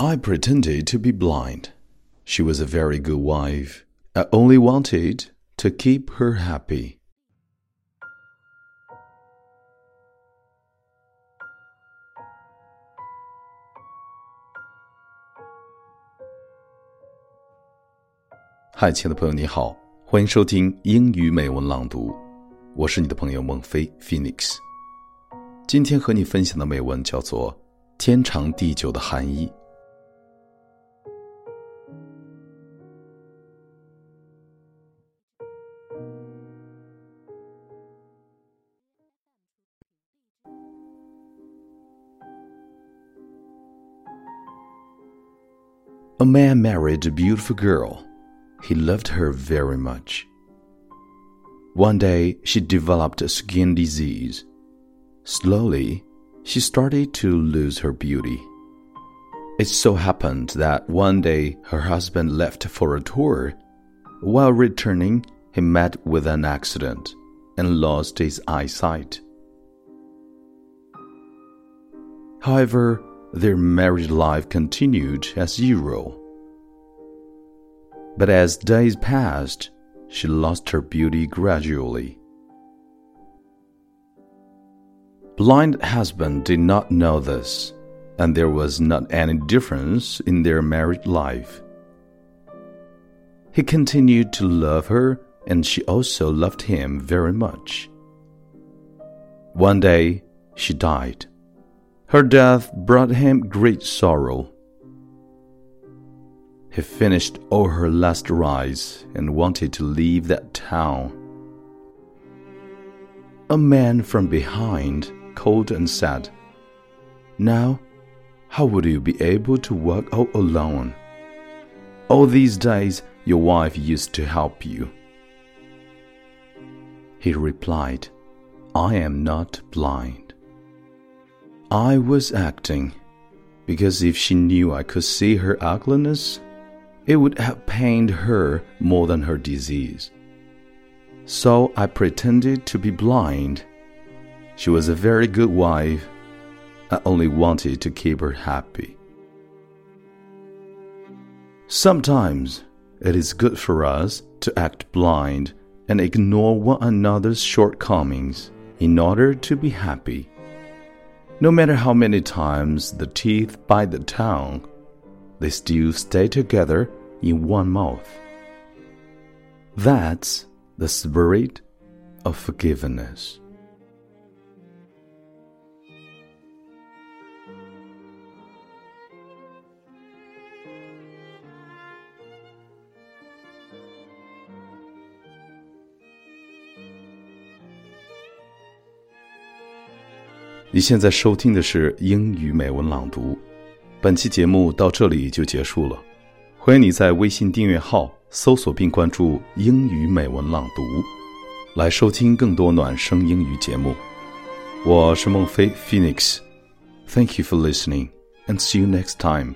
I pretended to be blind. She was a very good wife. I only wanted to keep her happy. 嗨，亲爱的朋友，你好，欢迎收听英语美文朗读，我是你的朋友孟非 Phoenix。今天和你分享的美文叫做《天长地久的含义》。A man married a beautiful girl. He loved her very much. One day, she developed a skin disease. Slowly, she started to lose her beauty. It so happened that one day her husband left for a tour. While returning, he met with an accident and lost his eyesight. However, their married life continued as usual. But as days passed, she lost her beauty gradually. Blind husband did not know this, and there was not any difference in their married life. He continued to love her, and she also loved him very much. One day, she died. Her death brought him great sorrow. He finished all her last rites and wanted to leave that town. A man from behind called and said, Now, how would you be able to work all alone? All these days your wife used to help you. He replied, I am not blind. I was acting, because if she knew I could see her ugliness, it would have pained her more than her disease. So I pretended to be blind. She was a very good wife. I only wanted to keep her happy. Sometimes it is good for us to act blind and ignore one another's shortcomings in order to be happy. No matter how many times the teeth bite the tongue, they still stay together in one mouth. That's the spirit of forgiveness. 你现在收听的是英语美文朗读，本期节目到这里就结束了。欢迎你在微信订阅号搜索并关注“英语美文朗读”，来收听更多暖声英语节目。我是孟非 Phoenix，Thank you for listening and see you next time.